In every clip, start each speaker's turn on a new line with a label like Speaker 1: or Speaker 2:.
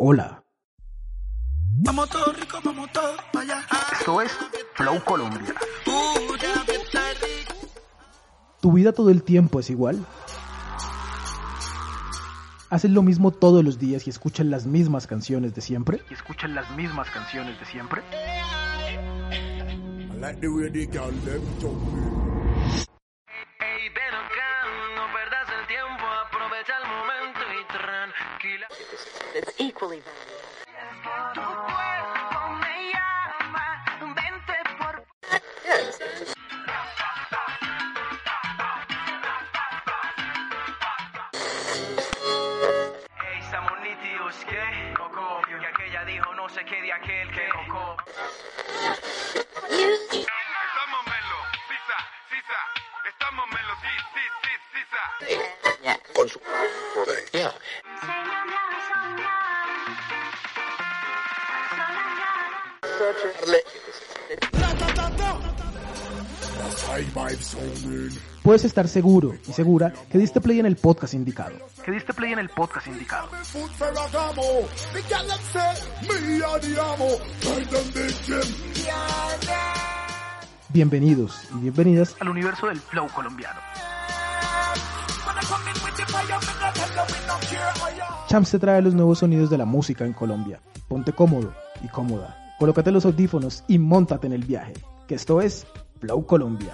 Speaker 1: Hola.
Speaker 2: Vamos todo rico, vamos todo allá.
Speaker 3: Esto es Flow Colombia.
Speaker 1: ¿Tu vida todo el tiempo es igual? ¿Haces lo mismo todos los días y escuchas las mismas canciones de siempre?
Speaker 3: ¿Y escuchan las mismas canciones de siempre?
Speaker 4: I like the way they
Speaker 5: sisa. Estamos sí, sí, sí, sisa.
Speaker 6: Yeah.
Speaker 4: Con su
Speaker 6: Yeah.
Speaker 1: Puedes estar seguro y segura que diste play en el podcast indicado.
Speaker 3: Que diste play en el podcast indicado.
Speaker 1: Bienvenidos y bienvenidas.
Speaker 3: Al universo del Flow colombiano.
Speaker 1: Champs te trae los nuevos sonidos de la música en Colombia. Ponte cómodo y cómoda. Colócate los audífonos y montate en el viaje. Que esto es Flow Colombia.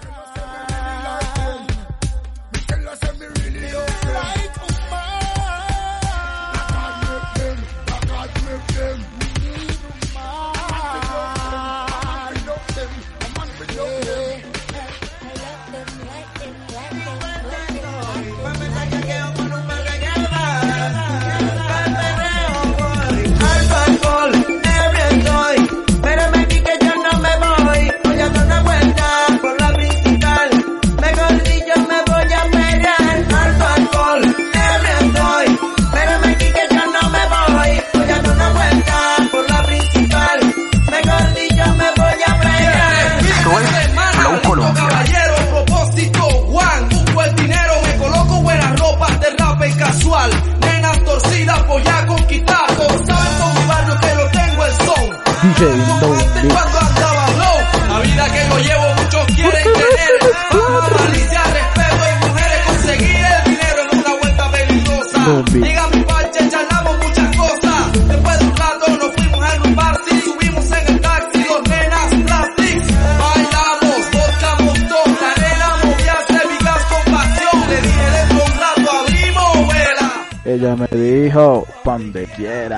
Speaker 1: Donde quiera.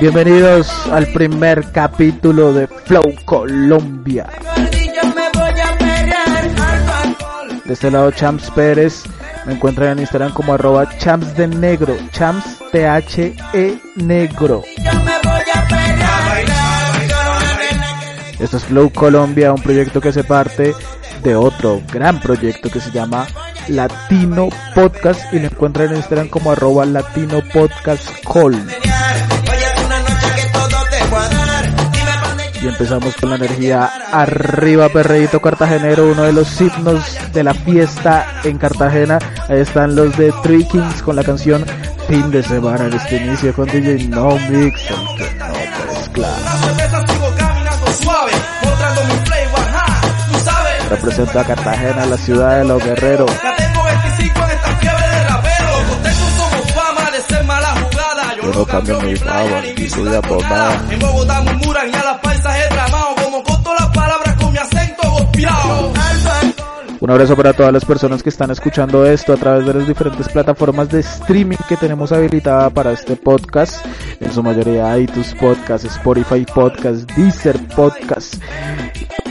Speaker 1: Bienvenidos al primer capítulo de Flow Colombia. De este lado, Champs Pérez. Me encuentran en Instagram como arroba champs de negro. Champs T-H-E negro. Esto es Flow Colombia, un proyecto que se parte de otro gran proyecto que se llama Latino Podcast y lo encuentran en Instagram como arroba Latino Podcast Call. Y empezamos con la energía arriba, perreíto cartagenero, uno de los himnos de la fiesta en Cartagena. Ahí están los de Three Kings con la canción Fin de semana en este inicio con DJ No Mix, el que no mezcla. Representa a Cartagena, la ciudad de los guerreros.
Speaker 7: Ya tengo 25 en esta fiebre de rapero. Contentos somos fama de ser mala jugada. Yo, no cambio mi fama, ni por nada. En Bogotá murmuran y a las paisas he tramado. Como corto las palabras con mi acento golpeado.
Speaker 1: Un abrazo para todas las personas que están escuchando esto a través de las diferentes plataformas de streaming que tenemos habilitada para este podcast. En su mayoría iTunes Podcast, Spotify Podcast, Deezer Podcast.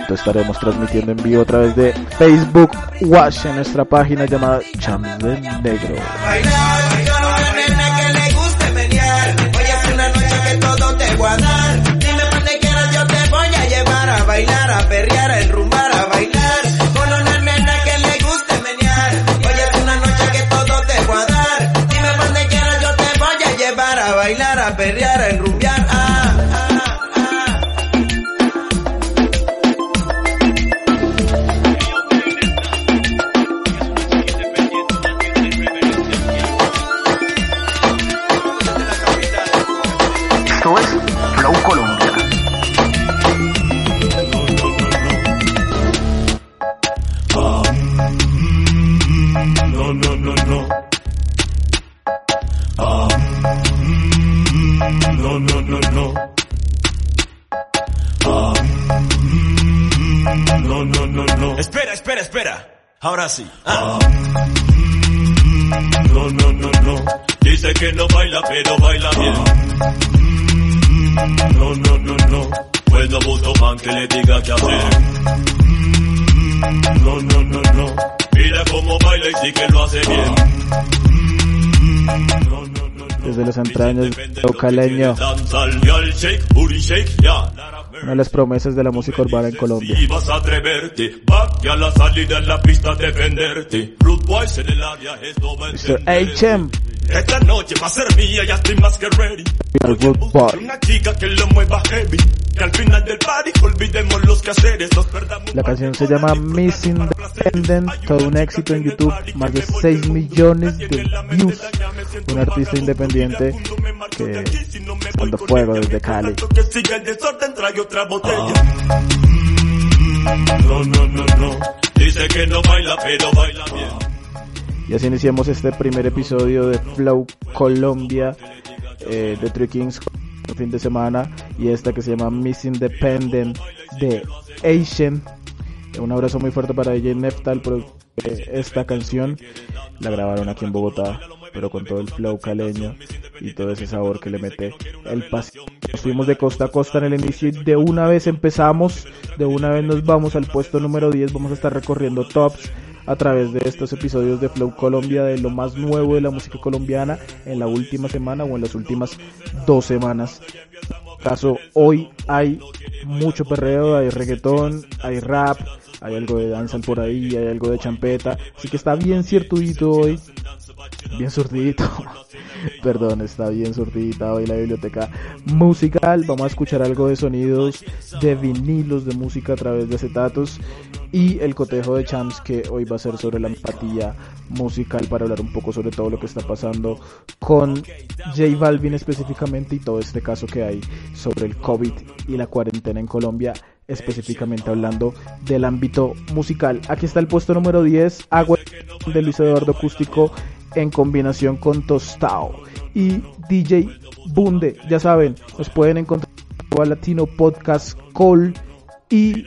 Speaker 1: Estaremos transmitiendo en vivo a través de Facebook Watch en nuestra página llamada Chams de Negro.
Speaker 8: Ahora sí.
Speaker 4: Ah, mm, no, no, no, no. Dice que no baila, pero baila bien. Mm, no, no, no, no. Pues no busco man que le diga qué hacer. Mm, no, no, no, no. Mira cómo baila y sí que lo hace bien. Mm, no, no, no, no.
Speaker 1: Desde las entrañas caleño, Una de las promesas de la música urbana en Colombia. Mr. H.M.
Speaker 4: Esta noche va a ser mía, ya estoy más que ready. Una chica que lo mueva heavy. Que al final del party olvidemos los quehaceres, nos perdamos.
Speaker 1: La canción se llama Miss Independent, todo un éxito en YouTube, más de 6 millones de views. Un artista independiente que dando fuego desde Cali.
Speaker 4: Que siga el desorden, trae
Speaker 1: Y así iniciamos este primer episodio de Flow Colombia eh, de Three Kings fin de semana y esta que se llama Miss Independent de Asian. Un abrazo muy fuerte para DJ Neftal por eh, esta canción. La grabaron aquí en Bogotá, pero con todo el flow caleño y todo ese sabor que le mete el paseo. Nos fuimos de costa a costa en el inicio y de una vez empezamos, de una vez nos vamos al puesto número 10. Vamos a estar recorriendo tops a través de estos episodios de Flow Colombia de lo más nuevo de la música colombiana en la última semana o en las últimas dos semanas. Caso hoy hay mucho perreo, hay reggaetón, hay rap, hay algo de danza por ahí, hay algo de champeta, así que está bien ciertudito hoy, bien surdito. Perdón, está bien surtidita hoy la biblioteca musical. Vamos a escuchar algo de sonidos de vinilos de música a través de acetatos y el cotejo de champs que hoy va a ser sobre la empatía musical para hablar un poco sobre todo lo que está pasando con J Balvin específicamente y todo este caso que hay sobre el COVID y la cuarentena en Colombia específicamente hablando del ámbito musical. Aquí está el puesto número 10, Agua de Luis Eduardo Acústico en combinación con Tostao y DJ Bunde. Ya saben, nos pueden encontrar en Latino Podcast Call y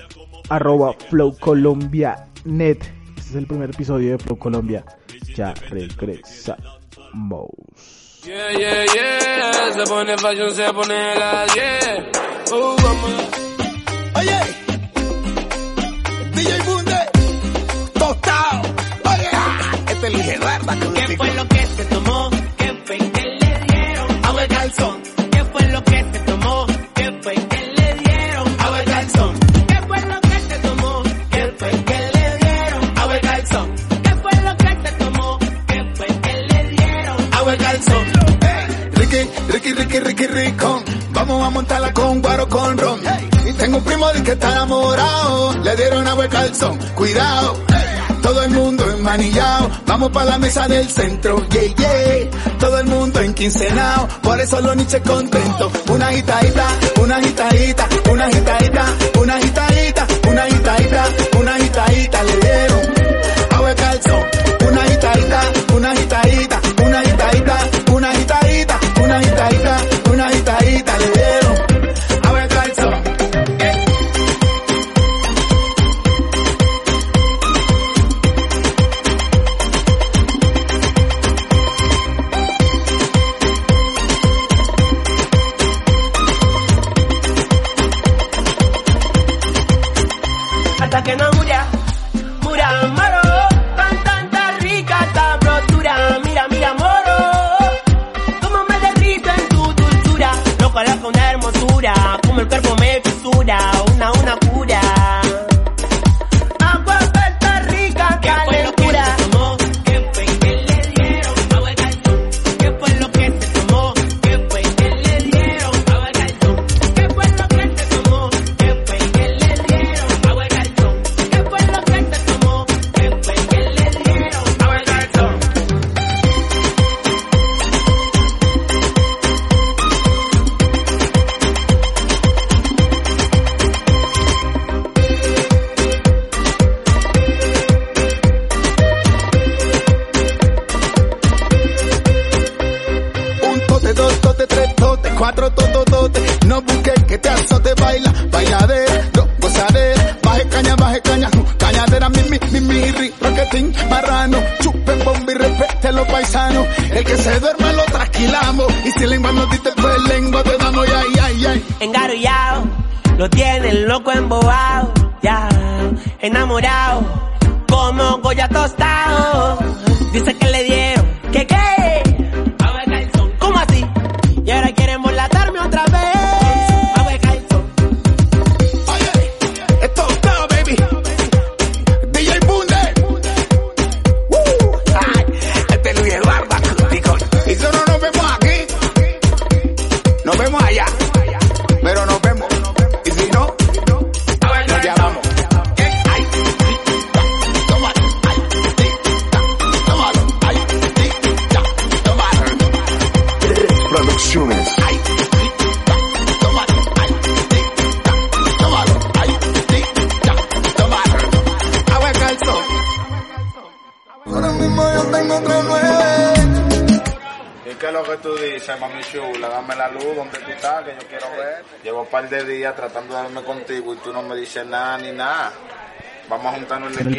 Speaker 1: arroba Flow Colombia Net. Este es el primer episodio de Flow Colombia. Ya regresamos.
Speaker 9: Yeah, yeah, yeah, se pone fashion, se pone la 10. Uh, vamos.
Speaker 4: Oye, es Luis Eduardo
Speaker 2: ¿Qué fue lo que se tomó? ¿Qué fue que le dieron?
Speaker 4: Agua de calzón,
Speaker 2: ¿Qué fue lo que se tomó? ¿Qué fue que le dieron?
Speaker 4: agua de calzón,
Speaker 2: ¿Qué fue lo que se tomó? ¿Qué fue que le dieron?
Speaker 4: agua de calzón,
Speaker 2: ¿Qué fue lo que se tomó? ¿Qué fue que le dieron?
Speaker 4: agua de calzón. Hey, Ricky, Ricky, Ricky, Ricky, Ricón. Vamos a montarla con guaro con ron. Y tengo un primo de que está enamorado. Le dieron agua de calzón, cuidado. Todo el mundo enmanillado, vamos para la mesa del centro, yeah, yeah. Todo el mundo enquincenado, por eso los niches contentos. Una agitadita, una agitadita, una agitadita, una agitadita, una agitadita, una agitadita le dieron. Agua de calzón, una agitadita, una agitadita,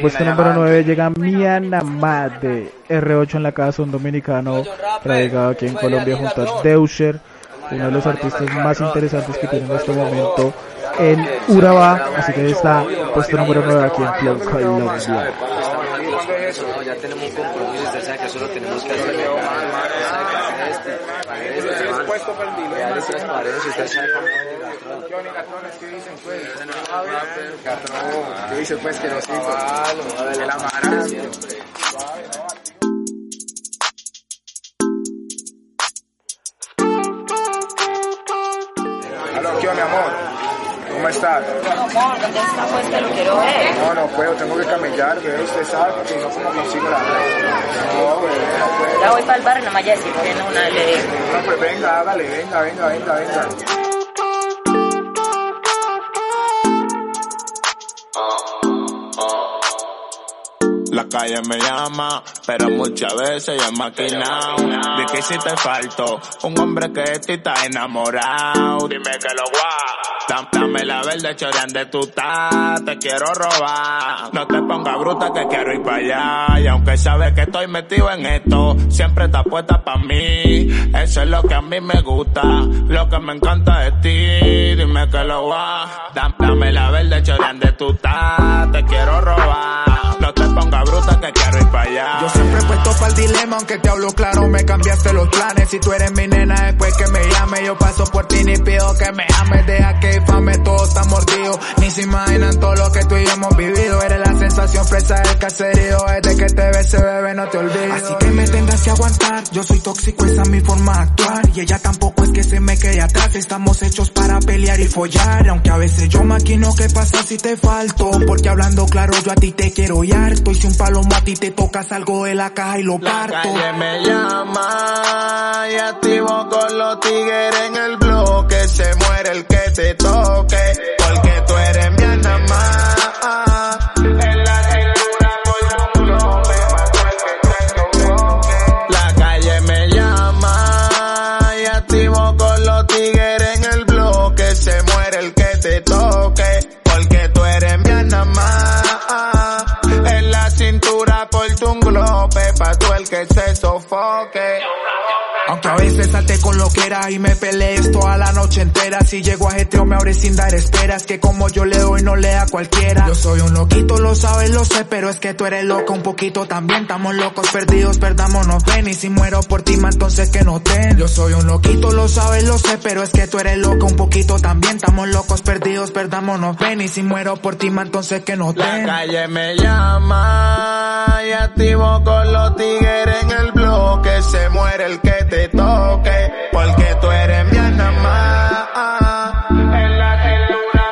Speaker 1: puesto número
Speaker 10: adelante.
Speaker 1: 9 llega Mianamá de R8 en la casa, un dominicano radicado aquí en Colombia junto a Deusher, uno de los artistas más interesantes que tiene en este momento en Urabá, así que está puesto número 9 aquí en Flow Colombia.
Speaker 11: No, ya tenemos un compromiso, usted sabe que solo tenemos que hacer
Speaker 10: puesto perdido.
Speaker 11: real y transparencia, usted sabe cómo
Speaker 10: Johnny Gatrones, ¿qué dicen pues?
Speaker 11: ¿Qué dice pues que nos
Speaker 10: De la mara. ¿Cómo estás?
Speaker 6: Amor, ¿dónde está? Lo quiero ver.
Speaker 10: No, no puedo, tengo que camellar, que usted sabe, porque si no, ¿cómo consigo la? No, no puedo.
Speaker 6: Ya voy para el bar, no me vaya a decir que no, una le.
Speaker 10: No, pues venga, hágale, venga, venga, venga, venga.
Speaker 12: La calle me llama, pero muchas veces ya maquinado. De que si te falto, un hombre que de ti está enamorado. Dime que lo guau. Dam- Dame la verde chorean de tu estás, te quiero robar. No te pongas bruta que quiero ir para allá. Y aunque sabes que estoy metido en esto, siempre está puesta para mí. Eso es lo que a mí me gusta, lo que me encanta de ti. Dime que lo guau. Dam- Dame la verde chorean de tu estás, te quiero robar. No te pongas bruta que quiero ir para allá.
Speaker 13: Yo siempre he puesto para el dilema, aunque te hablo claro, me cambiaste los planes. Si tú eres mi nena, después que me llame, yo paso por ti ni pido que me ames. Deja que infame todo está mordido. Ni se imaginan todo lo que tú y yo hemos vivido. Eres la sensación fresa del caserío. Desde que te bese, bebé, no te olvido. Así que me tendrás que aguantar. Yo soy tóxico, esa es mi forma de actuar. Y ella tampoco es que se me quede atrás. Estamos hechos para pelear y follar. Aunque a veces yo maquino qué pasa si te falto. Porque hablando claro, yo a ti te quiero y harto. Y si un palomo a ti te toca, salgo de la caja y lo
Speaker 12: La
Speaker 13: parto.
Speaker 12: calle me llama y activo con los tigres en el bloque. Se muere el que te toque, que se sofoque.
Speaker 13: Con lo que era y me pelees toda la noche entera. Si llego a jeteo me abre sin dar esperas. Que como yo le doy no le da cualquiera. Yo soy un loquito, lo sabes, lo sé, pero es que tú eres loco un poquito también. Estamos locos, perdidos, perdámonos, ven. Y si muero por ti, ma, entonces que no ten. Yo soy un loquito, lo sabes, lo sé, pero es que tú eres loco un poquito también. Estamos locos, perdidos, perdámonos, ven. Y si muero por ti, ma, entonces que no
Speaker 12: La
Speaker 13: ten.
Speaker 12: calle me llama y activo con los tigres en el bloque. Se muere el que te toque, porque tú eres mi anamá. En la cintura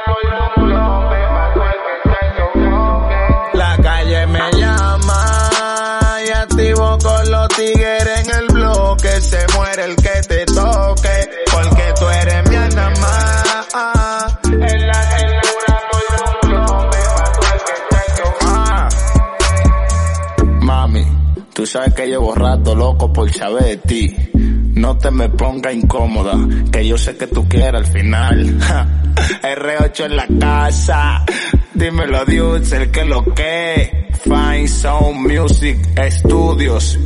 Speaker 12: mato el que sofoque. La calle me llama y activo con los tigres en el bloque. Se muere el que te toque, porque tú eres mi anamá. En la cintura que. Mami, tú sabes que llevo rato loco por saber de ti. No te me ponga incómoda, que yo sé que tú quieres al final. Ja, R8 en la casa, dímelo dudes, el que lo que. Fine Sound Music Studios,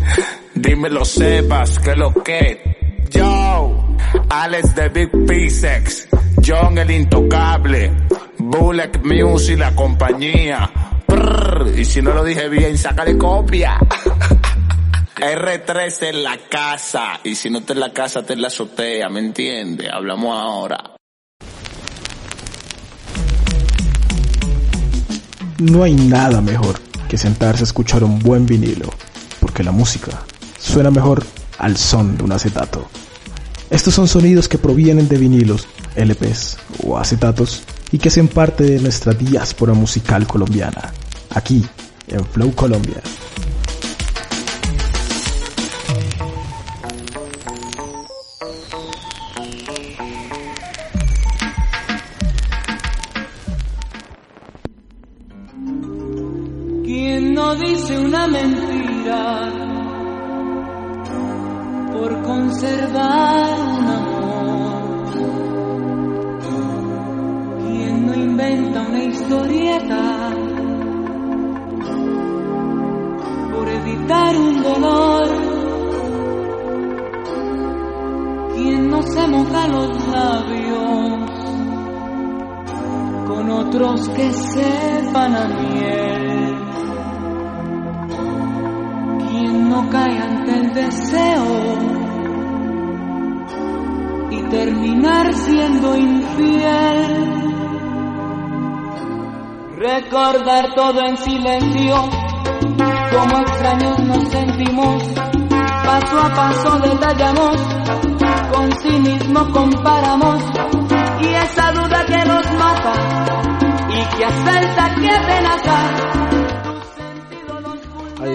Speaker 12: dímelo sepas que lo que. Yo, Alex de Big P-Sex, John el Intocable, Bullet Music la compañía. Y si no lo dije bien, sácale copia. R3 en la casa. Y si no te en la casa, te en la azotea, ¿me entiendes? Hablamos ahora.
Speaker 1: No hay nada mejor que sentarse a escuchar un buen vinilo, porque la música suena mejor al son de un acetato. Estos son sonidos que provienen de vinilos, LPs o acetatos y que hacen parte de nuestra diáspora musical colombiana, aquí en Flow Colombia.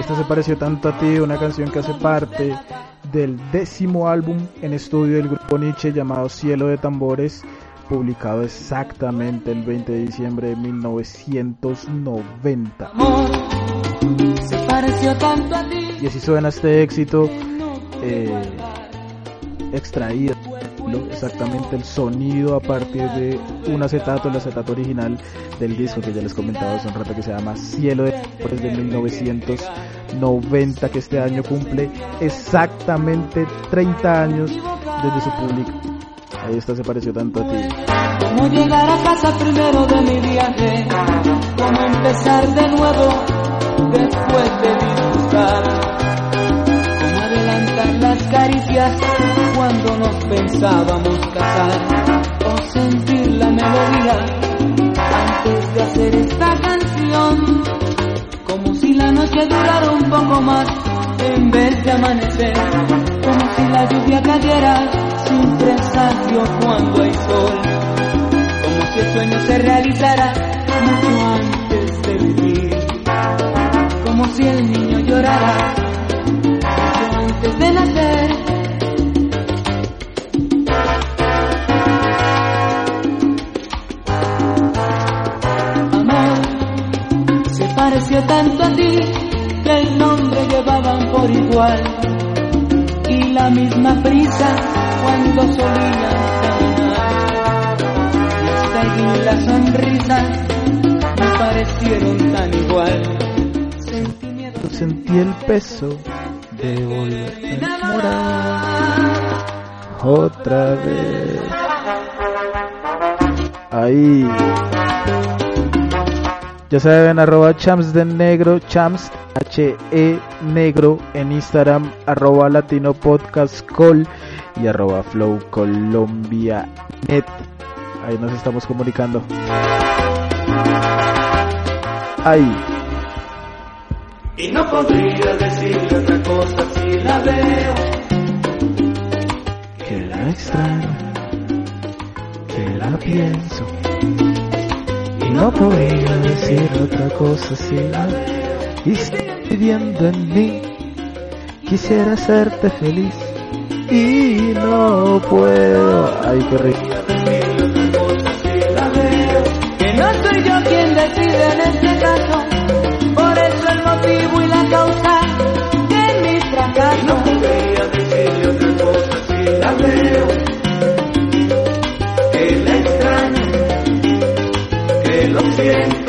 Speaker 1: Esta se pareció tanto a ti, una canción que hace parte del décimo álbum en estudio del grupo Nietzsche llamado Cielo de Tambores, publicado exactamente el 20 de diciembre de 1990.
Speaker 14: Se pareció tanto a ti.
Speaker 1: Y así suena este éxito eh, extraído exactamente el sonido a partir de un acetato, el acetato original del disco que ya les comentaba hace un rato que se llama Cielo de Tambores de 1990 que este año cumple exactamente 30 años desde su publicación. Ahí está, se pareció tanto a ti.
Speaker 14: Cómo llegar a casa primero de mi viaje, cómo empezar de nuevo después de disfrutar, cómo adelantar las caricias cuando nos pensábamos casar, o sentir la melodía antes de hacer esta canción, la noche durara un poco más. En vez de amanecer, como si la lluvia cayera sin presagio cuando hay sol, como si el sueño se realizara mucho antes de vivir, como si el niño llorara mucho antes de nacer. Tanto a ti que el nombre llevaban por igual y la misma prisa cuando solían caminar. Allí las sonrisas me parecieron tan igual. Sentí miedo,
Speaker 1: Sentí el peso de volver a otra vez. Ahí. Ya saben, arroba champs de negro, champs, H-E negro en Instagram, arroba latino podcast call y arroba flow colombia net. Ahí nos estamos comunicando. Ahí.
Speaker 14: Y no podría decirle otra cosa si la veo.
Speaker 1: Que la extraño, que la pienso. No podría decir otra cosa si. Y viviendo en mí. Quisiera hacerte feliz. Y no puedo. Ay, qué rico.
Speaker 14: Que no soy yo quien decide en este caso.
Speaker 1: lo siento.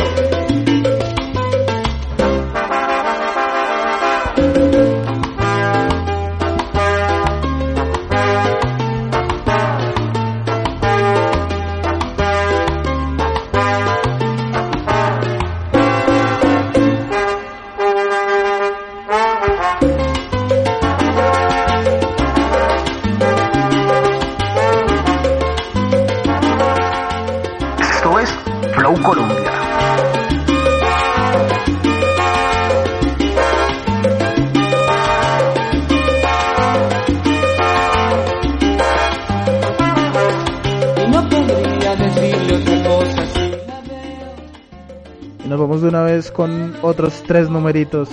Speaker 1: Otros tres numeritos.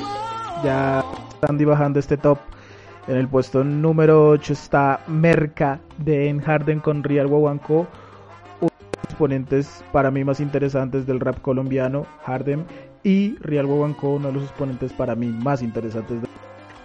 Speaker 1: Ya están bajando este top. En el puesto número 8 está Merca de En Harden con Real Guaguancó. Uno de los exponentes para mí más interesantes del rap colombiano, Harden. Y Real Guaguancó, uno de los exponentes para mí más interesantes del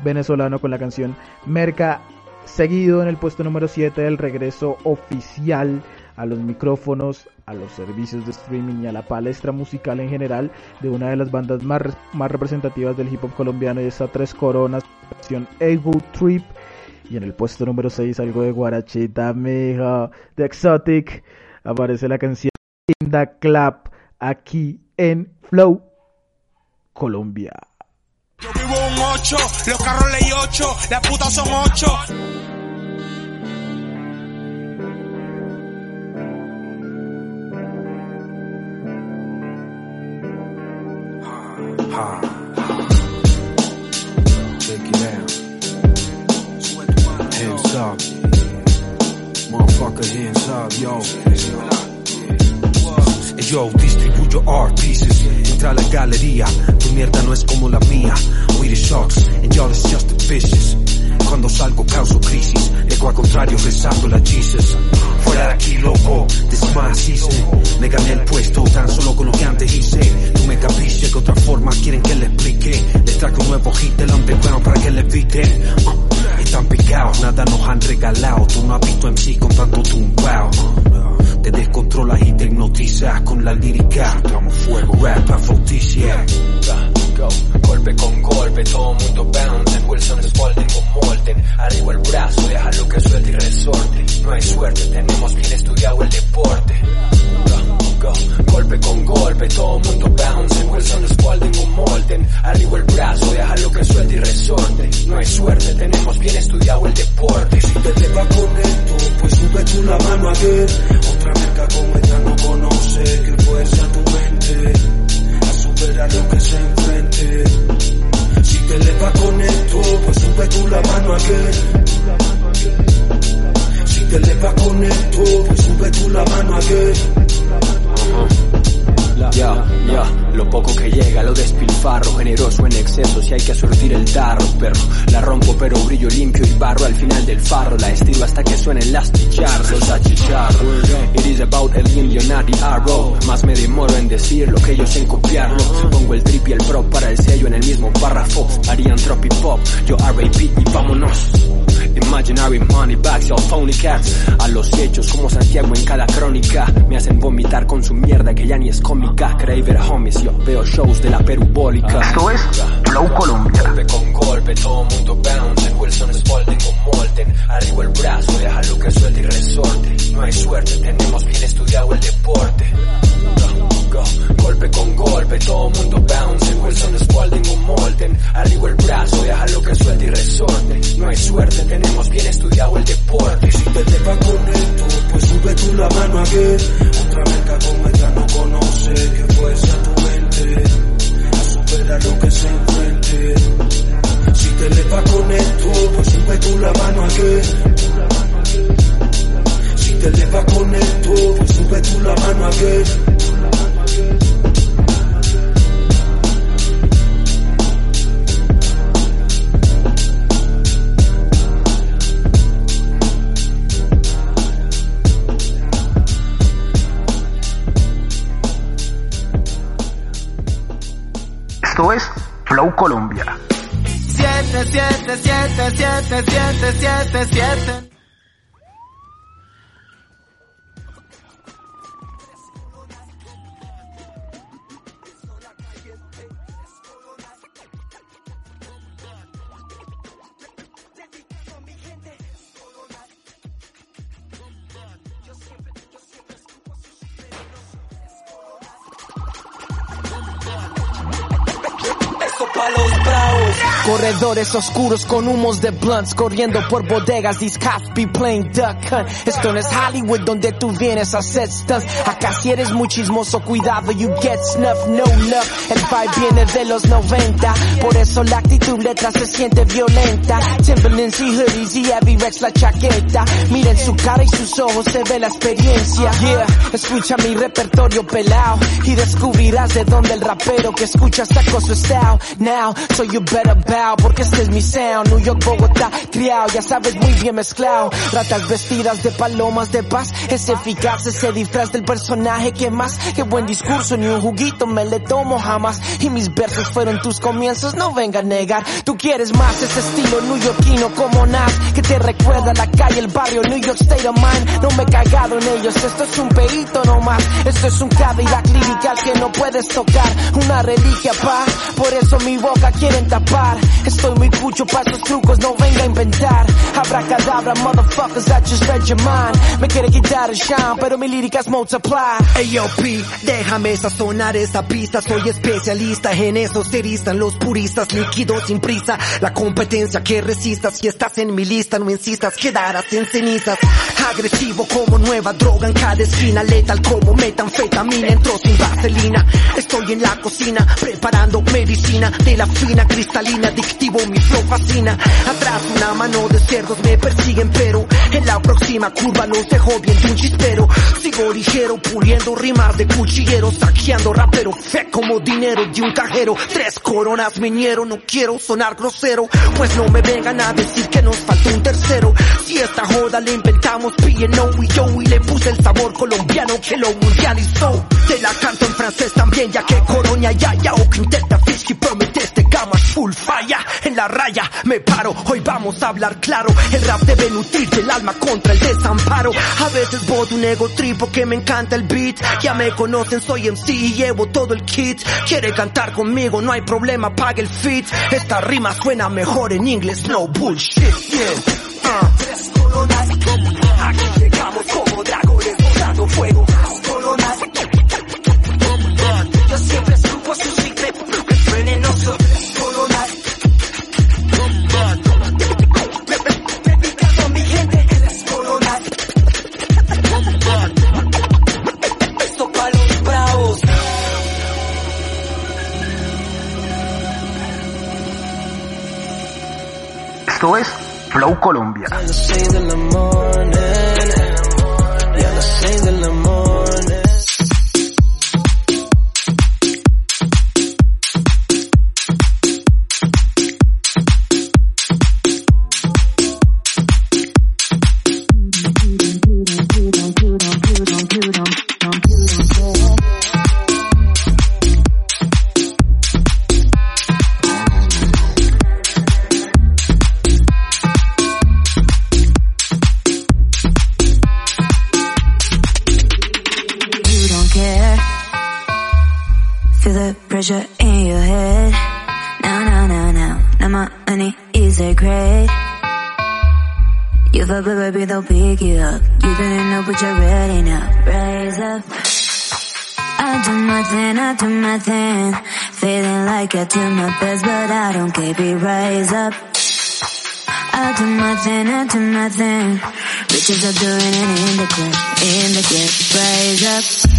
Speaker 1: venezolano con la canción Merca. Seguido en el puesto número 7 el regreso oficial a los micrófonos, a los servicios de streaming y a la palestra musical en general de una de las bandas más, más representativas del hip hop colombiano y está Tres Coronas, versión Able Trip. Y en el puesto número 6 algo de Guarachita, mijo, de Exotic. Aparece la canción In the Clap aquí en Flow Colombia.
Speaker 15: Yo vivo un 8, los carros ley 8, las putas son 8.
Speaker 16: Up. Motherfucker, hands up, yo. Yo distribuyo art pieces. Entra a la galería. Tu mierda no es como la mía. We the sharks And y'all is just the fishes Cuando salgo causo crisis. Eco al contrario rezando la Jesus. Fuera de aquí loco my season Me gané el puesto tan solo con lo que antes hice. No me capiche que otra forma quieren que le explique. Les traigo un nuevo hit del underground para que le eviten uh, Están picados, nada nos han regalado Tú no has visto en sí con tanto tumbao te descontrolas y te hipnotizas con la lírica. Damos fuego, rap, afrodisia.
Speaker 11: Go. Golpe con golpe, todo mundo bounce. Wilson Spalding con Molten. Arriba el brazo, déjalo que suelte y resorte. No hay suerte, tenemos bien estudiado el deporte. Go, go. Golpe con golpe, todo mundo bounce. Wilson Spalding con Molten. Arriba el brazo, déjalo que suelte y resorte. No hay suerte, tenemos bien estudiado el deporte.
Speaker 16: Si te te va con esto, pues sube tú la mano a ver. Otra merca como esta no conoce que fuerza tu mente a superar lo que se enfrente. Si te le va con esto, pues sube tú la mano a ver. Si te le va con esto, pues sube tú la mano a ver.
Speaker 11: Lo poco que llega lo despilfarro, generoso en exceso si hay que surtir el tarro, perro. La rompo pero brillo limpio y barro al final del farro, la estiro hasta que suenen las chicharros a chicharro. It is about el millonario arrow, más me demoro en decir lo que ellos en copiarlo. Pongo el trip y el prop para el sello en el mismo párrafo, harían tropi pop, yo R.A.P. y vámonos. Imaginary money bags, all phony cats A los hechos como Santiago en cada crónica. Me hacen vomitar con su mierda que ya ni es cómica. Creí ver homies, yo veo shows de la perubólica
Speaker 3: Esto es Flow Colombia.
Speaker 11: Golpe con golpe, todo mundo bounce. Wilson Spalding con Molten Arriba el brazo, déjalo que suelte y resorte. No hay suerte, tenemos bien estudiado el deporte Go, go. Golpe con golpe, todo mundo bounce Wilson Spalding con Molten Arriba el brazo, déjalo que suelte y resorte No hay suerte, tenemos bien estudiado el deporte
Speaker 16: Si te va con esto, pues sube tú la mano a ver. Otra merca como esta no conoce que fuerza tu mente a superar lo que se enfrente. Si te va con esto, pues sube tú la mano a. Si te le va con esto, pues sube tú la mano a ver.
Speaker 3: Esto es Flow Colombia.
Speaker 2: 7, 7, 7, 7, 7, 7, 7.
Speaker 15: Esto pa' los bravos.
Speaker 17: Corredores oscuros con humos de blunts corriendo por bodegas. These cops be playing duck hunt. Esto no es Hollywood donde tú vienes a hacer stunts. Acá si eres muy chismoso, cuidado, you get snuff, no love. El vibe viene de los 90, por eso la actitud letra se siente violenta. Timberlands y hoodies y heavy Rex la chaqueta. Miren su cara y sus ojos, se ve la experiencia. Yeah, escucha mi repertorio pelao y descubrirás de dónde el rapero que escucha sacó su style. Now, so you better porque este es mi sound. New York, Bogotá, criado, ya sabes muy bien mezclado. Ratas vestidas de palomas de paz, es eficaz ese disfraz del personaje que más. Qué buen discurso, ni un juguito me le tomo jamás. Y mis versos fueron tus comienzos, no venga a negar. Tú quieres más ese estilo newyorkino como Nas, que te recuerda la calle, el barrio, New York State of Mind. No me he cagado en ellos, esto es un pedito nomás. Esto es un Cadillac lirical que no puedes tocar. Una reliquia, pa, por eso mi boca quieren tapar. Estoy muy cucho pa' esos trucos, no venga a inventar. Abracadabra, motherfuckers, I just read your mind. Me quiere quitar el shine, pero mi lírica es multiply.
Speaker 18: AOP, déjame sazonar esta pista, soy especialista en eso, se los puristas, líquidos sin prisa, la competencia que resistas, si estás en mi lista no insistas, quedarás en cenizas, agresivo como nueva droga en cada esquina, letal como metanfetamina, entró sin vaselina, estoy en la cocina, preparando medicina, de la fina cristalina, adictivo mi flow fascina, atrás una mano de cerdos me persiguen pero, en la próxima curva los dejo bien de un chispero, sigo ligero puliendo rimas de cuchillero, saqueando rapero, fe como dinero de un cajero, tres coronas meñero, no quiero sonar grosero, pues no me vengan a decir que nos falta un tercero, si esta joda le inventamos P&O y yo y le puse el sabor colombiano que lo mundializó, te la canto en francés también ya que coronia ya ya o quinteta que prometiste gamas full falla, en la raya me paro, hoy vamos a hablar claro, el rap debe nutrirte el alma contra el desamparo, a veces voto un ego tripo que me encanta el beat, ya me conocen soy MC y llevo todo el kit, quiere cantar conmigo no hay problema pague el fit, esta rima suena mejor en inglés no bullshit, yeah. Uh. Esto
Speaker 3: es Flow Colombia.
Speaker 19: But you're ready now. Rise up. I do my thing, I do my thing. Feeling like I do my best, but I don't care. Be rise up. I do my thing, I do my thing. Bitches are doing it in the club, in the club. Rise up.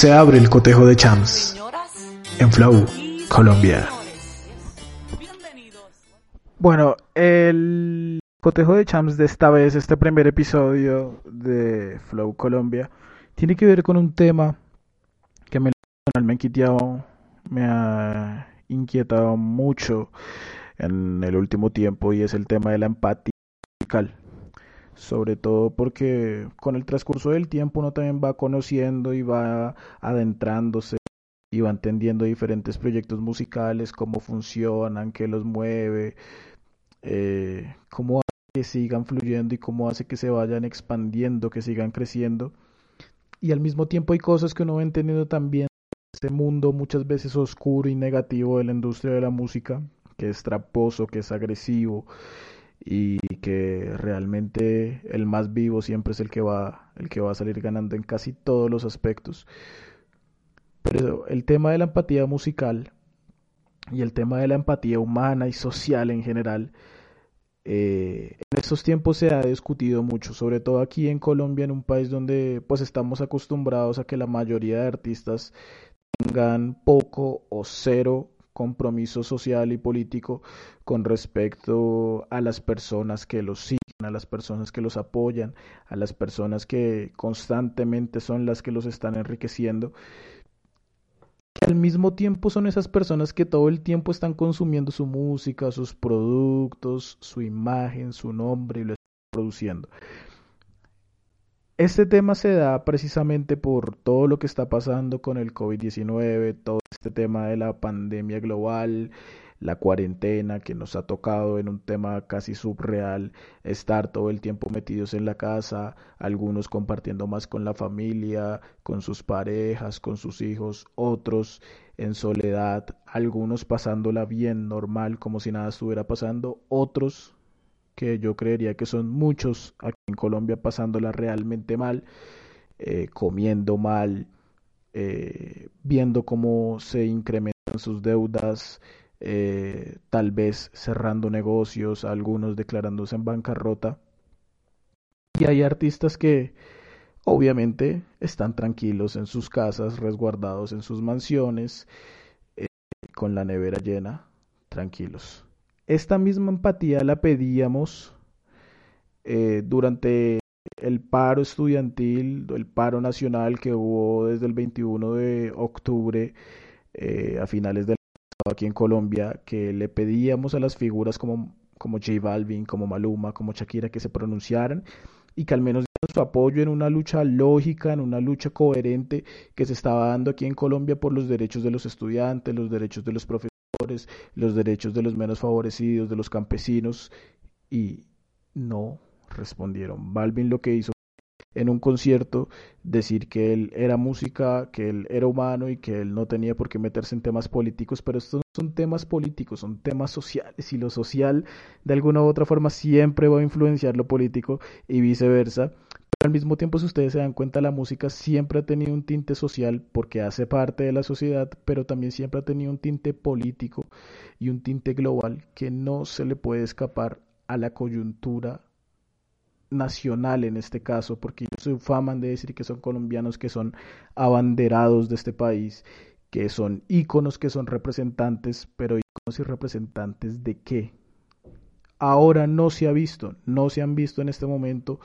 Speaker 1: Se abre el cotejo de Champs en Flow Colombia. Bueno, el cotejo de Champs de esta vez, este primer episodio de Flow Colombia, tiene que ver con un tema que me, ha inquietado mucho en el último tiempo y es el tema de la empatía musical. Sobre todo porque con el transcurso del tiempo uno también va conociendo y va adentrándose y va entendiendo diferentes proyectos musicales, cómo funcionan, qué los mueve, eh, cómo hace que sigan fluyendo y cómo hace que se vayan expandiendo, que sigan creciendo. Y al mismo tiempo hay cosas que uno va entendiendo también este mundo muchas veces oscuro y negativo de la industria de la música, que es traposo, que es agresivo y que realmente el más vivo siempre es el que va el que va a salir ganando en casi todos los aspectos. Pero el tema de la empatía musical y el tema de la empatía humana y social en general eh, en estos tiempos se ha discutido mucho, sobre todo aquí en Colombia, en un país donde pues estamos acostumbrados a que la mayoría de artistas tengan poco o cero compromiso social y político con respecto a las personas que los siguen, a las personas que los apoyan, a las personas que constantemente son las que los están enriqueciendo. Que al mismo tiempo son esas personas que todo el tiempo están consumiendo su música, sus productos, su imagen, su nombre y lo están produciendo. Este tema se da precisamente por todo lo que está pasando con el COVID-19, todo este tema de la pandemia global, la cuarentena que nos ha tocado en un tema casi subreal, estar todo el tiempo metidos en la casa, algunos compartiendo más con la familia, con sus parejas, con sus hijos, otros en soledad, algunos pasándola bien normal como si nada estuviera pasando, otros que yo creería que son muchos aquí en Colombia pasándola realmente mal, eh, comiendo mal, eh, viendo cómo se incrementan sus deudas, eh, tal vez cerrando negocios, algunos declarándose en bancarrota. Y hay artistas que obviamente están tranquilos en sus casas, resguardados en sus mansiones, con la nevera llena, tranquilos. Esta misma empatía la pedíamos eh, durante el paro estudiantil, el paro nacional que hubo desde el 21 de octubre eh, a finales del aquí en Colombia, que le pedíamos a las figuras como, como J Balvin, como Maluma, como Shakira que se pronunciaran y que al menos dieran su apoyo en una lucha lógica, en una lucha coherente que se estaba dando aquí en Colombia por los derechos de los estudiantes, los derechos de los profesores los derechos de los menos favorecidos, de los campesinos, y no respondieron. Balvin lo que hizo en un concierto decir que él era música, que él era humano y que él no tenía por qué meterse en temas políticos, pero estos no son temas políticos, son temas sociales y lo social de alguna u otra forma siempre va a influenciar lo político y viceversa. Pero al mismo tiempo, si ustedes se dan cuenta, la música siempre ha tenido un tinte social porque hace parte de la sociedad, pero también siempre ha tenido un tinte político y un tinte global que no se le puede escapar a la coyuntura nacional en este caso, porque ellos se ufaman de decir que son colombianos, que son abanderados de este país, que son íconos, que son representantes, pero íconos y representantes de qué? Ahora no se ha visto, no se han visto en este momento.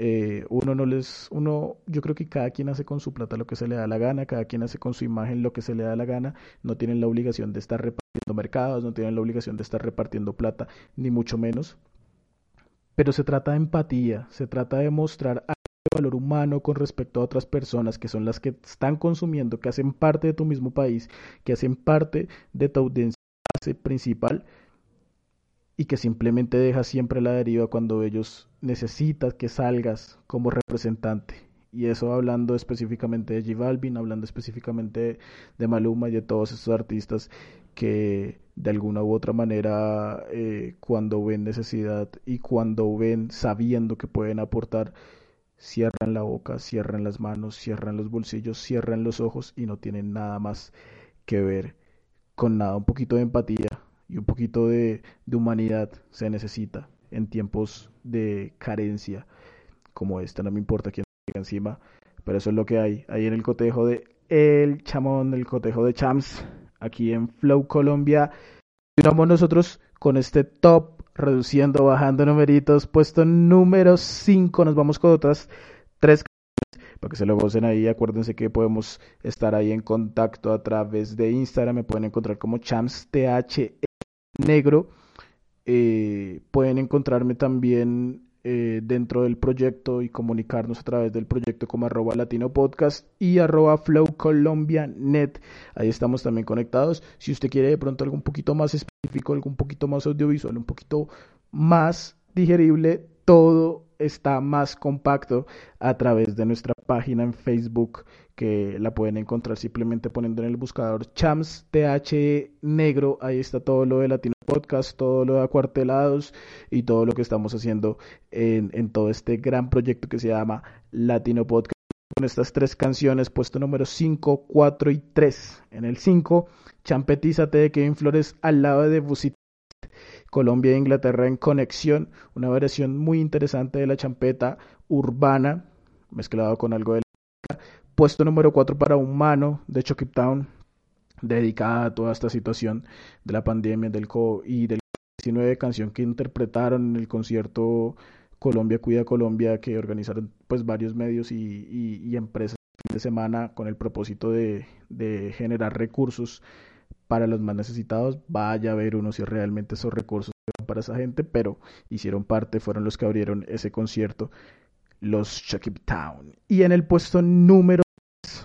Speaker 1: Eh, uno no les, uno, yo creo que cada quien hace con su plata lo que se le da la gana, cada quien hace con su imagen lo que se le da la gana, no tienen la obligación de estar repartiendo mercados, no tienen la obligación de estar repartiendo plata, ni mucho menos. Pero se trata de empatía, se trata de mostrar valor humano con respecto a otras personas que son las que están consumiendo, que hacen parte de tu mismo país, que hacen parte de tu audiencia principal y que simplemente dejas siempre la deriva cuando ellos necesitan que salgas como representante. Y eso hablando específicamente de J Balvin, hablando específicamente de Maluma y de todos estos artistas que de alguna u otra manera eh, cuando ven necesidad y cuando ven sabiendo que pueden aportar, cierran la boca, cierran las manos, cierran los bolsillos, cierran los ojos y no tienen nada más que ver con nada. Un poquito de empatía y un poquito de, de humanidad se necesita en tiempos de carencia como esta. No me importa quién encima, pero eso es lo que hay ahí en el cotejo de El Chamón, el cotejo de Chams, aquí en Flow Colombia. Continuamos nosotros con este top, reduciendo, bajando numeritos, puesto número 5. Nos vamos con otras tres para que se lo gocen ahí. Acuérdense que podemos estar ahí en contacto a través de Instagram. Me pueden encontrar como ChamsTH negro. Eh, pueden encontrarme también eh, dentro del proyecto y comunicarnos a través del proyecto como arroba latino podcast y arroba flow colombia net. Ahí estamos también conectados. Si usted quiere de pronto algo un poquito más específico, algo un poquito más audiovisual, un poquito más digerible, todo está más compacto a través de nuestra página en Facebook que la pueden encontrar simplemente poniendo en el buscador Chams TH negro, ahí está todo lo de Latino Podcast, todo lo de Acuartelados y todo lo que estamos haciendo en, en todo este gran proyecto que se llama Latino Podcast. Con estas tres canciones, puesto número 5, 4 y 3. En el 5, Champetízate de Kevin Flores al lado de Busit Colombia e Inglaterra en conexión, una variación muy interesante de la champeta urbana, mezclado con algo de la puesto número 4 para Humano de Chucky Town, dedicada a toda esta situación de la pandemia del COVID y del 19 canción que interpretaron en el concierto Colombia Cuida Colombia que organizaron pues varios medios y, empresas fin de semana con el propósito de, generar recursos para los más necesitados. Vaya a ver uno si realmente esos recursos para esa gente, pero hicieron parte, fueron los que abrieron ese concierto, los Chucky Town. Y en el puesto número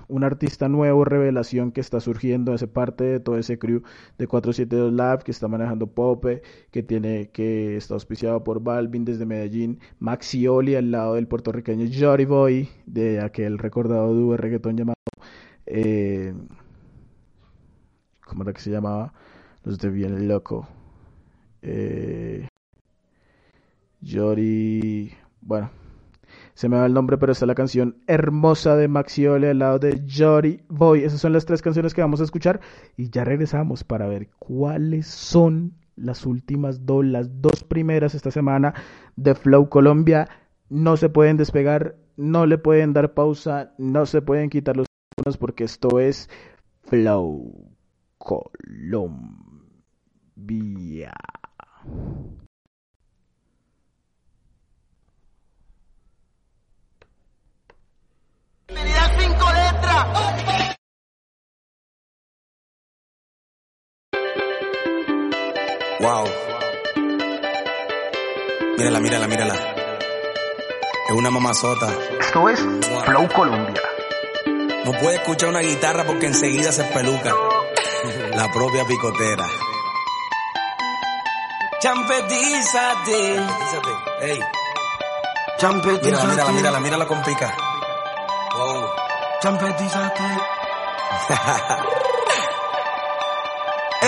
Speaker 1: un artista nuevo, revelación que está surgiendo, hace parte de todo ese crew de 472 Lab que está manejando Pope, que tiene que está auspiciado por Balvin desde Medellín, Maxioli al lado del puertorriqueño Jory Boy, de aquel recordado dúo reggaetón llamado eh, ¿cómo era que se llamaba? Los de Bien Loco. Eh, Jory, bueno, se me va el nombre, pero está la canción Hermosa de Maxiole al lado de Jory Boy. Esas son las tres canciones que vamos a escuchar y ya regresamos para ver cuáles son las últimas dos, las dos primeras esta semana de Flow Colombia. No se pueden despegar, no le pueden dar pausa, no se pueden quitar los teléfonos porque esto es Flow Colombia.
Speaker 2: Cinco letras.
Speaker 20: Wow. Mírala, mírala, mírala. Es una mamazota.
Speaker 3: Esto es Flow Colombia.
Speaker 20: No puede escuchar una guitarra porque enseguida se peluca. La propia picotera.
Speaker 2: Champetízate.
Speaker 20: Ey.
Speaker 2: Champetízate.
Speaker 20: Mírala, mírala, mírala, mírala con pica. Wow.
Speaker 2: Champetízate.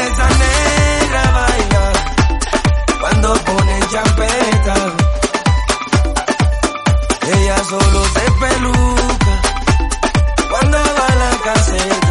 Speaker 2: Esa negra baila cuando pone champeta. Ella solo se peluca cuando va a la caseta.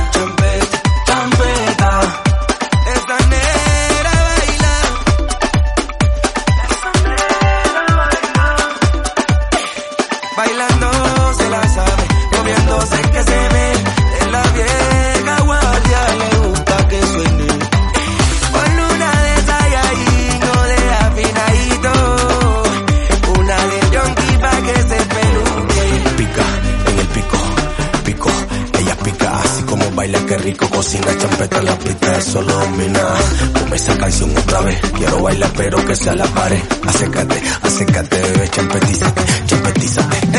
Speaker 2: Esa
Speaker 20: canción otra vez, quiero bailar pero que sea la pared. Acércate, acércate, bebé, champetízate, champetízate.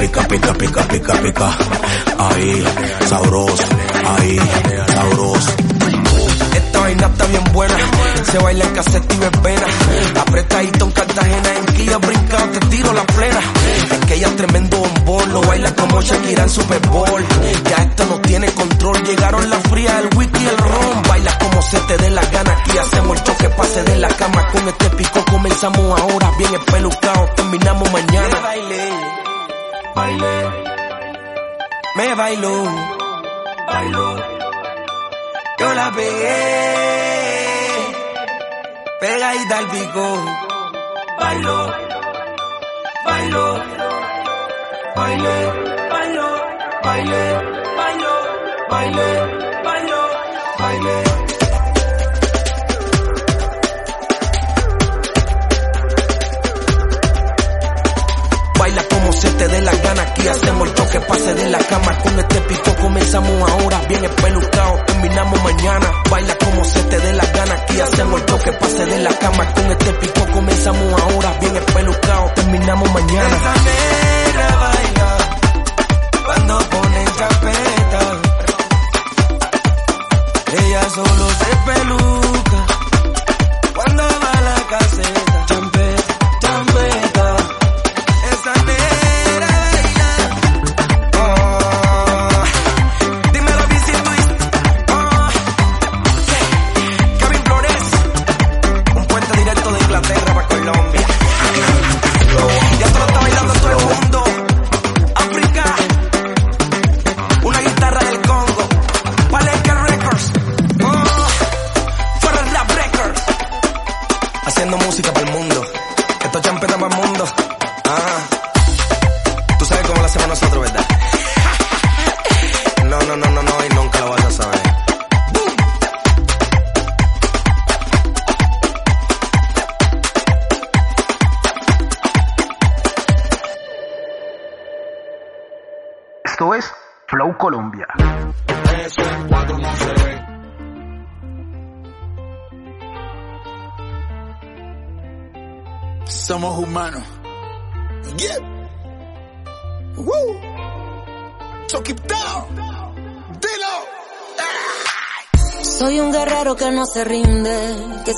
Speaker 20: Pica, pica, pica, pica, pica. Ahí, sabroso, ahí, sabroso.
Speaker 21: Esta vaina está bien buena. Se baila en cassette y verbena. Apretadito en Cartagena, en Kia brincado, te tiro la plena. Es que ella es tremendo bombón, lo baila como Shakira en Super Bowl. Ya esto no tiene control, llegaron la fría, el whisky y el ron. Baila como se te dé la gana, aquí hacemos el choque, pase de la cama. Con este pico comenzamos ahora, bien espelucado, terminamos mañana. Bailé, me bailó, bailó. Yo la pegué, pegadita al pico. Bailó, bailó, bailé, bailó, bailé, bailó, bailé, bailó, bailé. Aquí hacemos el toque, pase de la cama. Con este pico comenzamos ahora, bien espelucado, terminamos mañana. Baila como se te dé la gana, aquí hacemos el toque, pase de la cama. Con este pico comenzamos ahora, bien espelucado, terminamos mañana. Negra baila cuando pone champeta. Ella solo se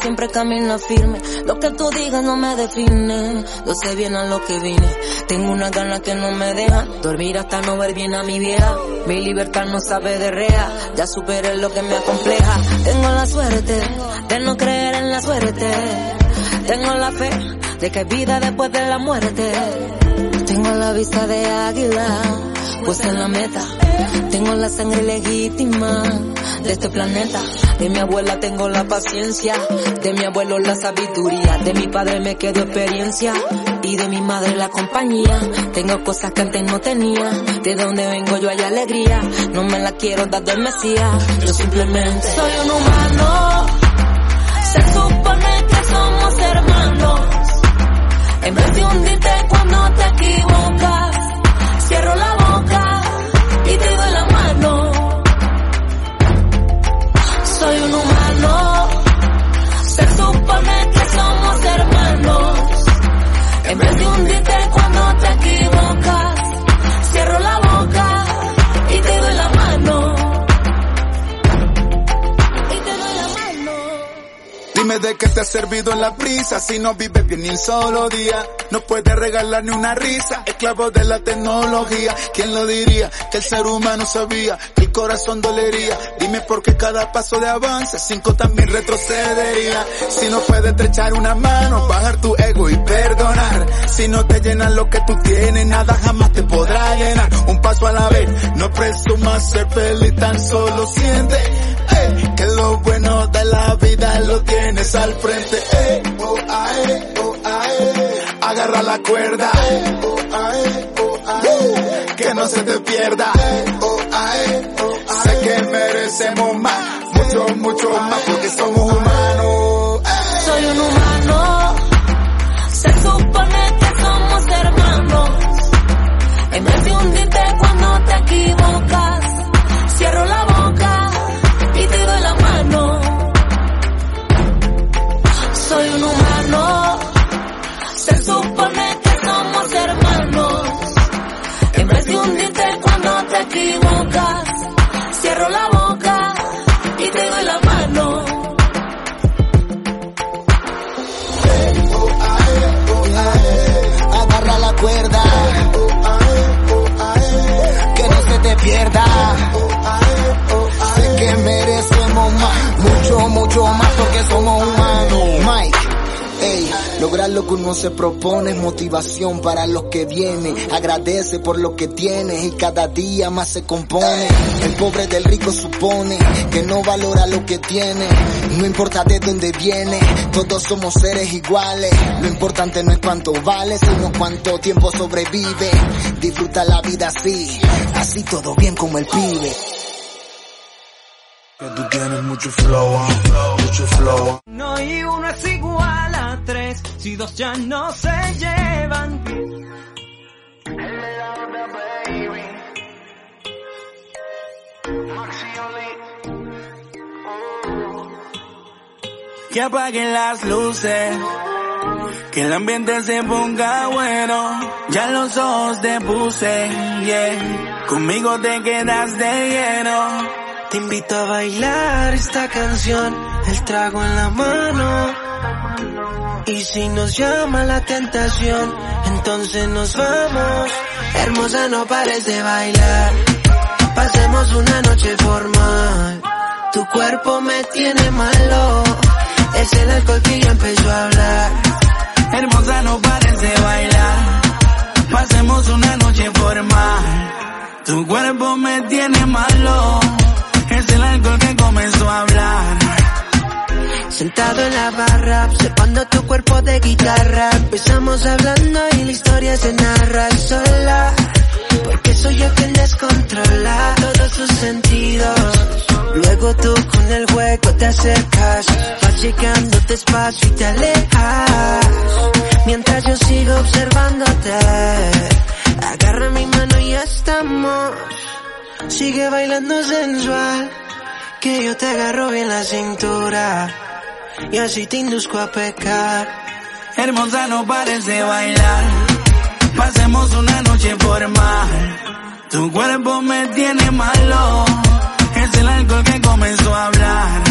Speaker 22: siempre camina firme. Lo que tú digas no me define, yo sé bien a lo que vine. Tengo una gana que no me dejan dormir hasta no ver bien a mi vieja. Mi libertad no sabe de rea, ya superé lo que me acompleja. Tengo la suerte de no creer en la suerte. Tengo la fe de que hay vida después de la muerte. Tengo la vista de águila, puesta en la meta. Tengo la sangre legítima de este planeta. De mi abuela tengo la paciencia, de mi abuelo la sabiduría, de mi padre me quedó experiencia y de mi madre la compañía. Tengo cosas que antes no tenía, de donde vengo yo hay alegría. No me la quiero dar del Mesías, yo simplemente soy un humano. Se supone que somos hermanos. En vez de hundirte cuando te equivocas,
Speaker 4: Dime de qué te ha servido en la prisa si no vives bien ni un solo día. No puedes regalar ni una risa, esclavo de la tecnología. ¿Quién lo diría? Que el ser humano sabía que corazón dolería. Dime por qué cada paso de avance, cinco también retrocedería. Si no puedes estrechar una mano, bajar tu ego y perdonar. Si no te llenan lo que tú tienes, nada jamás te podrá llenar. Un paso a la vez, no presumas ser feliz, tan solo siente. eh, que lo bueno de la vida lo tienes al frente. eh, oh, ae, oh, ae. Agarra la cuerda. eh, oh, ae. Que no se te pierda. eh, merecemos más, mucho, mucho más, porque somos humanos.
Speaker 22: Soy un humano, se supone que somos hermanos. En vez de hundirte cuando te equivocas, cierro la boca y te doy la mano. Soy un humano, se supone que somos hermanos. En vez de hundirte cuando te equivocas, cierro la boca
Speaker 18: lograr lo que uno se propone es motivación para los que vienen. Agradece por lo que tienes y cada día más se compone. El pobre del rico supone que no valora lo que tiene. No importa de dónde viene, todos somos seres iguales. Lo importante no es cuánto vale, sino cuánto tiempo sobrevive. Disfruta la vida así, así todo bien como el pibe.
Speaker 20: Que tú tienes mucho flow, ah, mucho flow.
Speaker 14: No y uno es igual a tres, si ya no se llevan.
Speaker 12: que apaguen las luces, que el ambiente se ponga bueno, ya los ojos te puse, conmigo te quedas de lleno.
Speaker 23: Te invito a bailar esta canción, el trago en la mano. Y si nos llama la tentación, entonces nos vamos. Hermosa, no pares de bailar. Pasemos una noche formal. Tu cuerpo me tiene malo. Es el alcohol que ya empezó a hablar.
Speaker 12: Hermosa, no pares de bailar, pasemos una noche formal. Tu cuerpo me tiene malo, es el alcohol que comenzó a hablar.
Speaker 23: Sentado en la barra, observando tu cuerpo de guitarra. Empezamos hablando y la historia se narra sola. Porque soy yo quien descontrola todos sus sentidos. Luego tú con el juego te acercas, vas llegando despacio y te alejas. Mientras yo sigo observándote, agarra mi mano y estamos. Sigue bailando sensual, que yo te agarro bien la cintura. Y así te induzco a pecar.
Speaker 12: Hermosa, no pares de bailar, pasemos una noche formal. Tu cuerpo me tiene malo, es el alcohol que comenzó a hablar.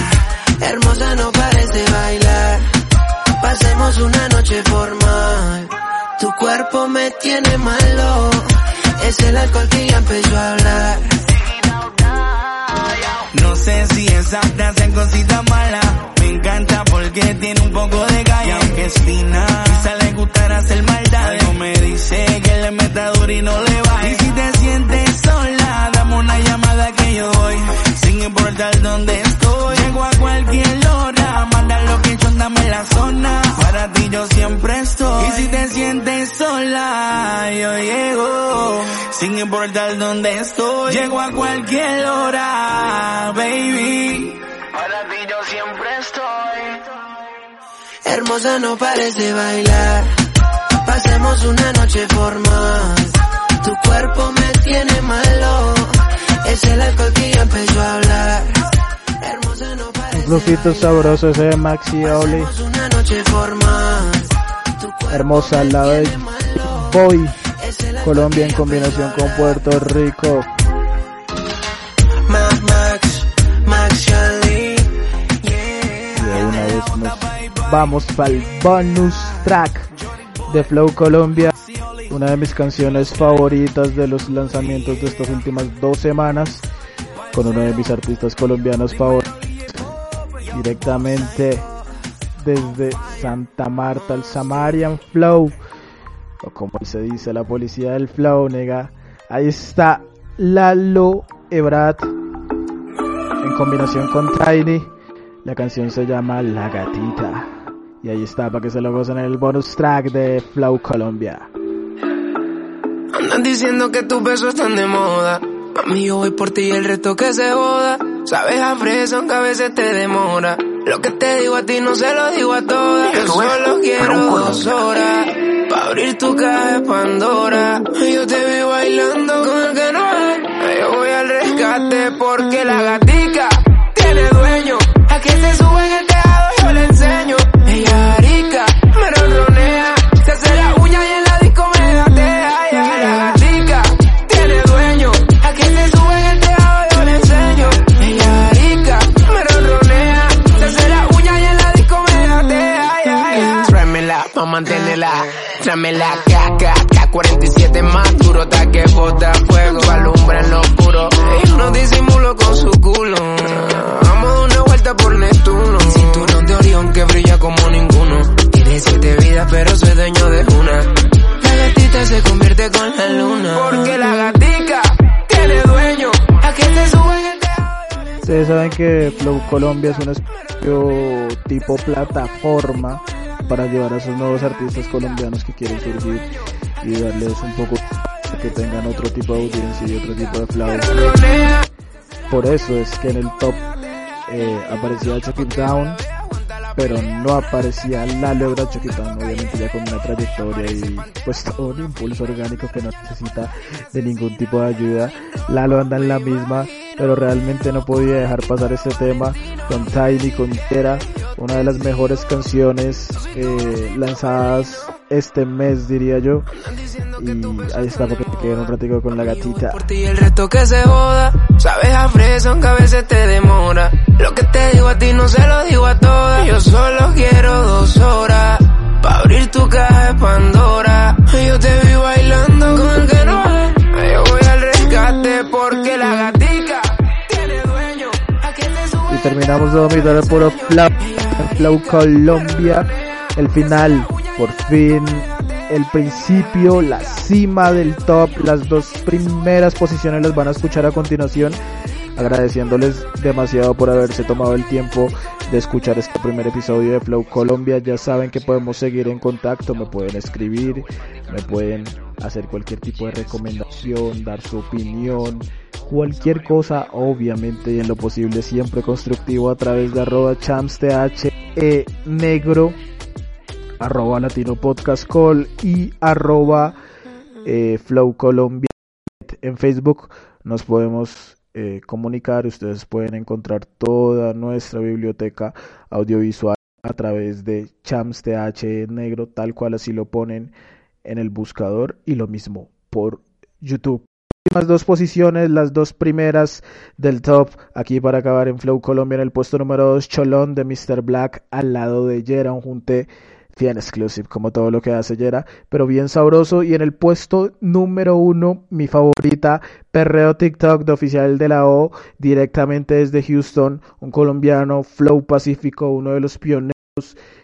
Speaker 23: Hermosa, no pares de bailar. Pasemos una noche formal. Tu cuerpo me tiene malo. Es el alcohol que ya empezó a hablar.
Speaker 12: No sé si esa frase es cosita. Me encanta porque tiene un poco de galla. Y aunque es fina, quizá le gustará hacer maldad. Algo me dice que le meta duro y no le va. Y si te sientes sola, dame una llamada que yo doy. Sin importar dónde estoy. Llego a cualquier hora, manda lo que yo andame la zona. Para ti yo siempre estoy. Y si te sientes sola, yo llego. Sin importar dónde estoy. Llego a cualquier hora, baby. Para ti yo siempre estoy.
Speaker 23: Hermosa, no pares de bailar. Pasemos una noche formal. Tu cuerpo me tiene malo. Es el alcohol que ya empezó a hablar. Hermosa, no pares
Speaker 1: Un flujito sabroso ese de Maxi Oli.
Speaker 23: una noche formal.
Speaker 1: Hermosa al lado de Boy. Colombia en combinación con Puerto Rico. Vamos para el bonus track de Flow Colombia. Una de mis canciones favoritas de los lanzamientos de estas últimas dos semanas. con uno de mis artistas colombianos favoritos. Directamente desde Santa Marta, el Samarian Flow, o como se dice la policía del Flow, nega. Ahí está Lalo Ebrat en combinación con Tiny. La canción se llama La Gatita. Y ahí está para que se lo gocen en el bonus track de Flow Colombia.
Speaker 24: Andan diciendo que tus besos están de moda. Mami, yo voy por ti y el resto que se joda. Sabes a fresa aunque a veces te demora. Lo que te digo a ti no se lo digo a todas. Yo solo quiero dos horas. Pa' abrir tu caja de Pandora. Yo te vi bailando con el que no es. Yo voy al rescate porque la gatica Tráemela caca, K47 más duro, ta que bota fuego, alumbra en lo oscuro. Ella no disimulo con su culo. Vamos dar una vuelta por Neptuno. Cinturón de Orión que brilla como ninguno. Tiene siete vidas, pero soy dueño de una. La gatita se convierte con la luna. Porque la gatica tiene dueño. A que se sube
Speaker 1: Ustedes saben que Colombia es un espacio tipo plataforma para llevar a esos nuevos artistas colombianos que quieren surgir y darles un poco que tengan otro tipo de audiencia y otro tipo de flow. Por eso es que en el top eh, aparecía Chuck It Down, pero no aparecía Lalo Ebra Down, obviamente ya con una trayectoria y pues todo un impulso orgánico que no necesita de ningún tipo de ayuda. Lalo anda en la misma, pero realmente no podía dejar pasar este tema con Tiny, con Tera, una de las mejores canciones eh, lanzadas este mes diría yo y ahí está porque te quedan un ratico con la gatita
Speaker 24: por ti y el resto que se joda. Sabes a fresa aunque a veces te demora. Lo que te digo a ti no se lo digo a todas. Yo solo quiero dos horas. Pa' abrir tu caja de Pandora. Yo te vi bailando con el que no es. Yo voy al rescate porque la gatica tiene dueño.
Speaker 1: Y terminamos de dominar el puro flow Colombia el final por fin el principio la cima del top las dos primeras posiciones las van a escuchar a continuación agradeciéndoles demasiado por haberse tomado el tiempo de escuchar este primer episodio de Flow Colombia. Ya saben que podemos seguir en contacto, me pueden escribir, me pueden hacer cualquier tipo de recomendación, dar su opinión, cualquier cosa, obviamente y en lo posible siempre constructivo a través de arroba chamsth e negro, arroba latino podcast call y arroba eh, Flow Colombia en Facebook nos podemos eh, comunicar. Ustedes pueden encontrar toda nuestra biblioteca audiovisual a través de Chams TH negro, tal cual así lo ponen en el buscador y lo mismo por YouTube. Las dos posiciones, las dos primeras del top, aquí para acabar en Flow Colombia en el puesto número 2, Cholón de Mr. Black al lado de Yera, un junte bien exclusive como todo lo que hace Yera, pero bien sabroso. Y en el puesto número uno, mi favorita, Perreo TikTok de Oficial de la O, directamente desde Houston, un colombiano, Flow Pacífico, uno de los pioneros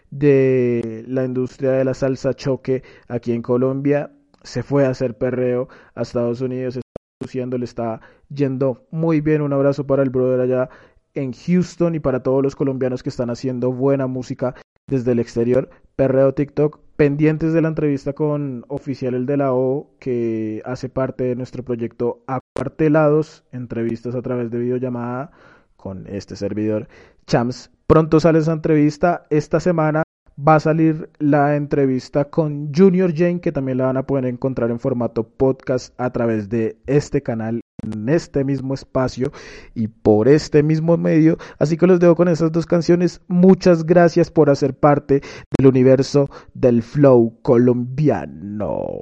Speaker 1: de la industria de la salsa choque aquí en Colombia. Se fue a hacer perreo a Estados Unidos, está produciendo, le está yendo muy bien. Un abrazo para el brother allá en Houston y para todos los colombianos que están haciendo buena música desde el exterior. Perreo TikTok, pendientes de la entrevista con Oficial de la O, que hace parte de nuestro proyecto Acuartelados, entrevistas a través de videollamada con este servidor Chams. Pronto sale esa entrevista. Esta semana va a salir la entrevista con Junior Jane, que también la van a poder encontrar en formato podcast a través de este canal en este mismo espacio y por este mismo medio. Así que los dejo con esas dos canciones. Muchas gracias por hacer parte del universo del flow colombiano.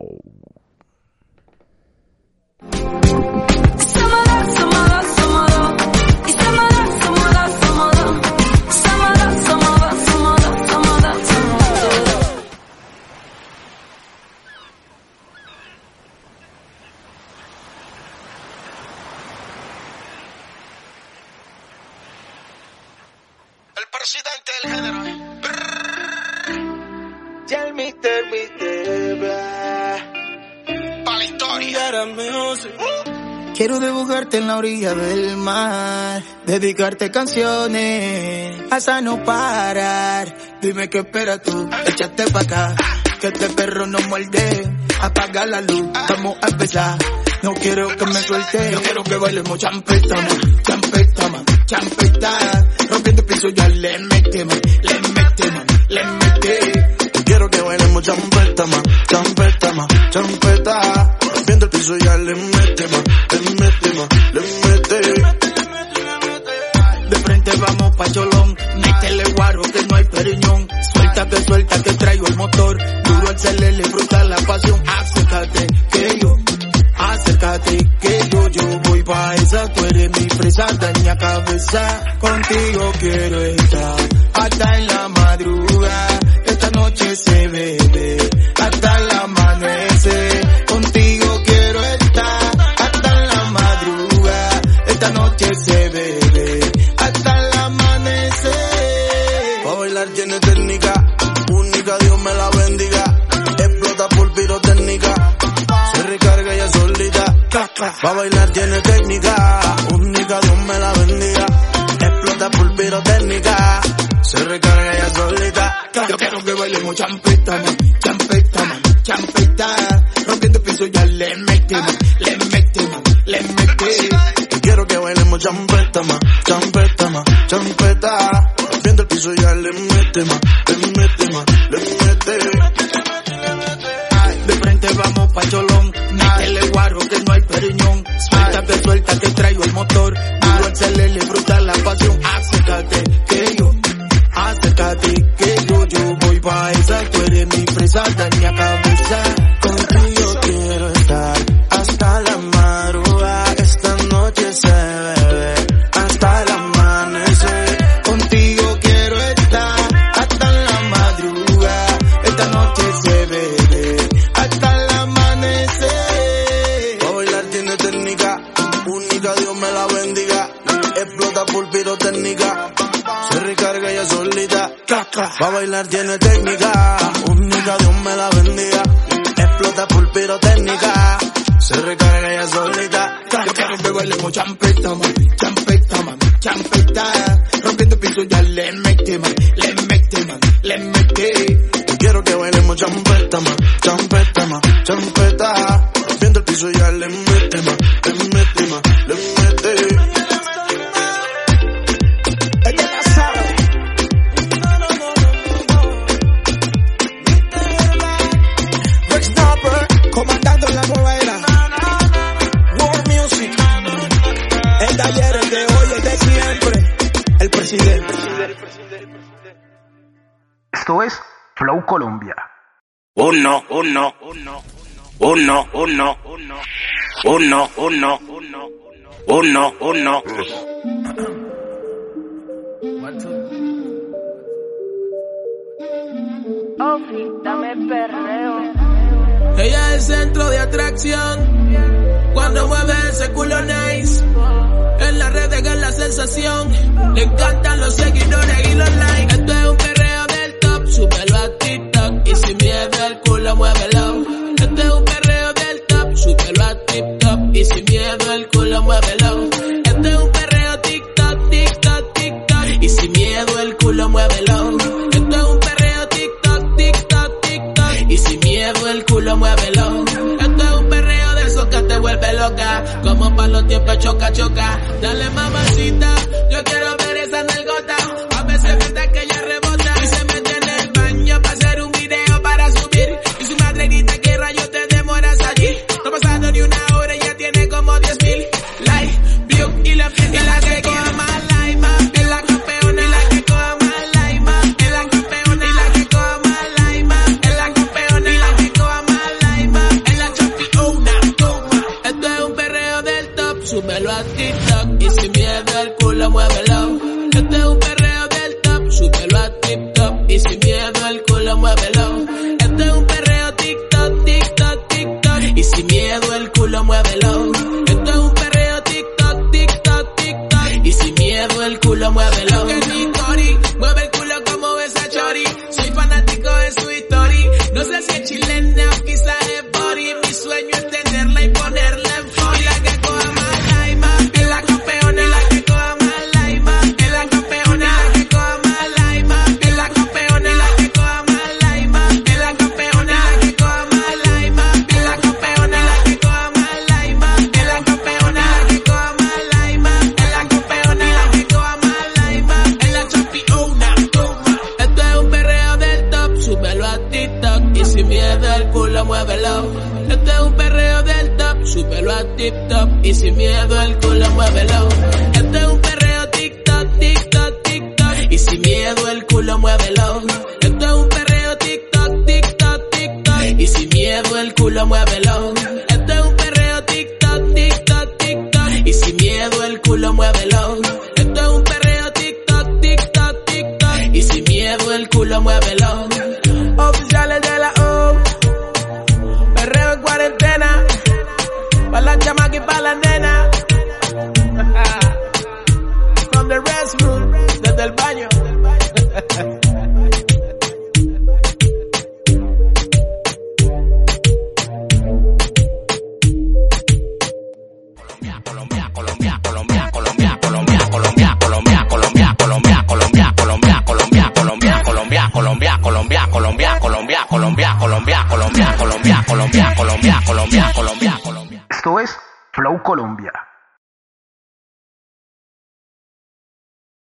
Speaker 25: el Mister
Speaker 26: Para la historia.
Speaker 25: Quiero dibujarte en la orilla del mar, dedicarte canciones, hasta no parar. Dime qué esperas tú, échate pa' acá, que este perro no muerde. Apaga la luz, vamos a empezar. No quiero que me suelte, yo quiero que bailemos champetana, champetana champeta. Rompiendo el piso ya le metemos, le metemos, le metemos.
Speaker 27: Quiero que bailemos champeta, ma, champeta, ma, champeta. Viendo el piso ya le mete, ma, le mete, ma, le mete.
Speaker 25: De frente vamos pa' Cholón, métele guaro que no hay periñón. Suelta que suelta que traigo el motor, duro el celele, fruta la pasión. Acércate que yo, pensar, cabeza, contigo quiero ir. Champeta,
Speaker 27: ma, champeta, champeta. Viendo el piso ya le mete, ma, le mete, ma, le mete.
Speaker 1: Esto es Flow Colombia.
Speaker 27: Uno, uno, uno, uno, uno, uno, uno, uno, uno.
Speaker 28: Ofi, dame perreo.
Speaker 2: Ella es el centro de atracción. Cuando mueve ese culo nice. En las redes es la sensación. Le encantan los seguidores y los likes. Esto es un perreo del top. Súbelo. Miedo el culo muévelo. Esto es un perreo del top. Súbelo a TikTok. Y sin miedo el culo muévelo. Esto es un perreo TikTok, TikTok, TikTok. Y sin miedo el culo muévelo. Esto es un perreo TikTok, TikTok, TikTok. Y sin miedo el culo muévelo. Esto es un perreo de esos que te vuelve loca. Como para los tiempos choca, choca. Dale mamacita, yo quiero ver esa nalgota. Muévelo.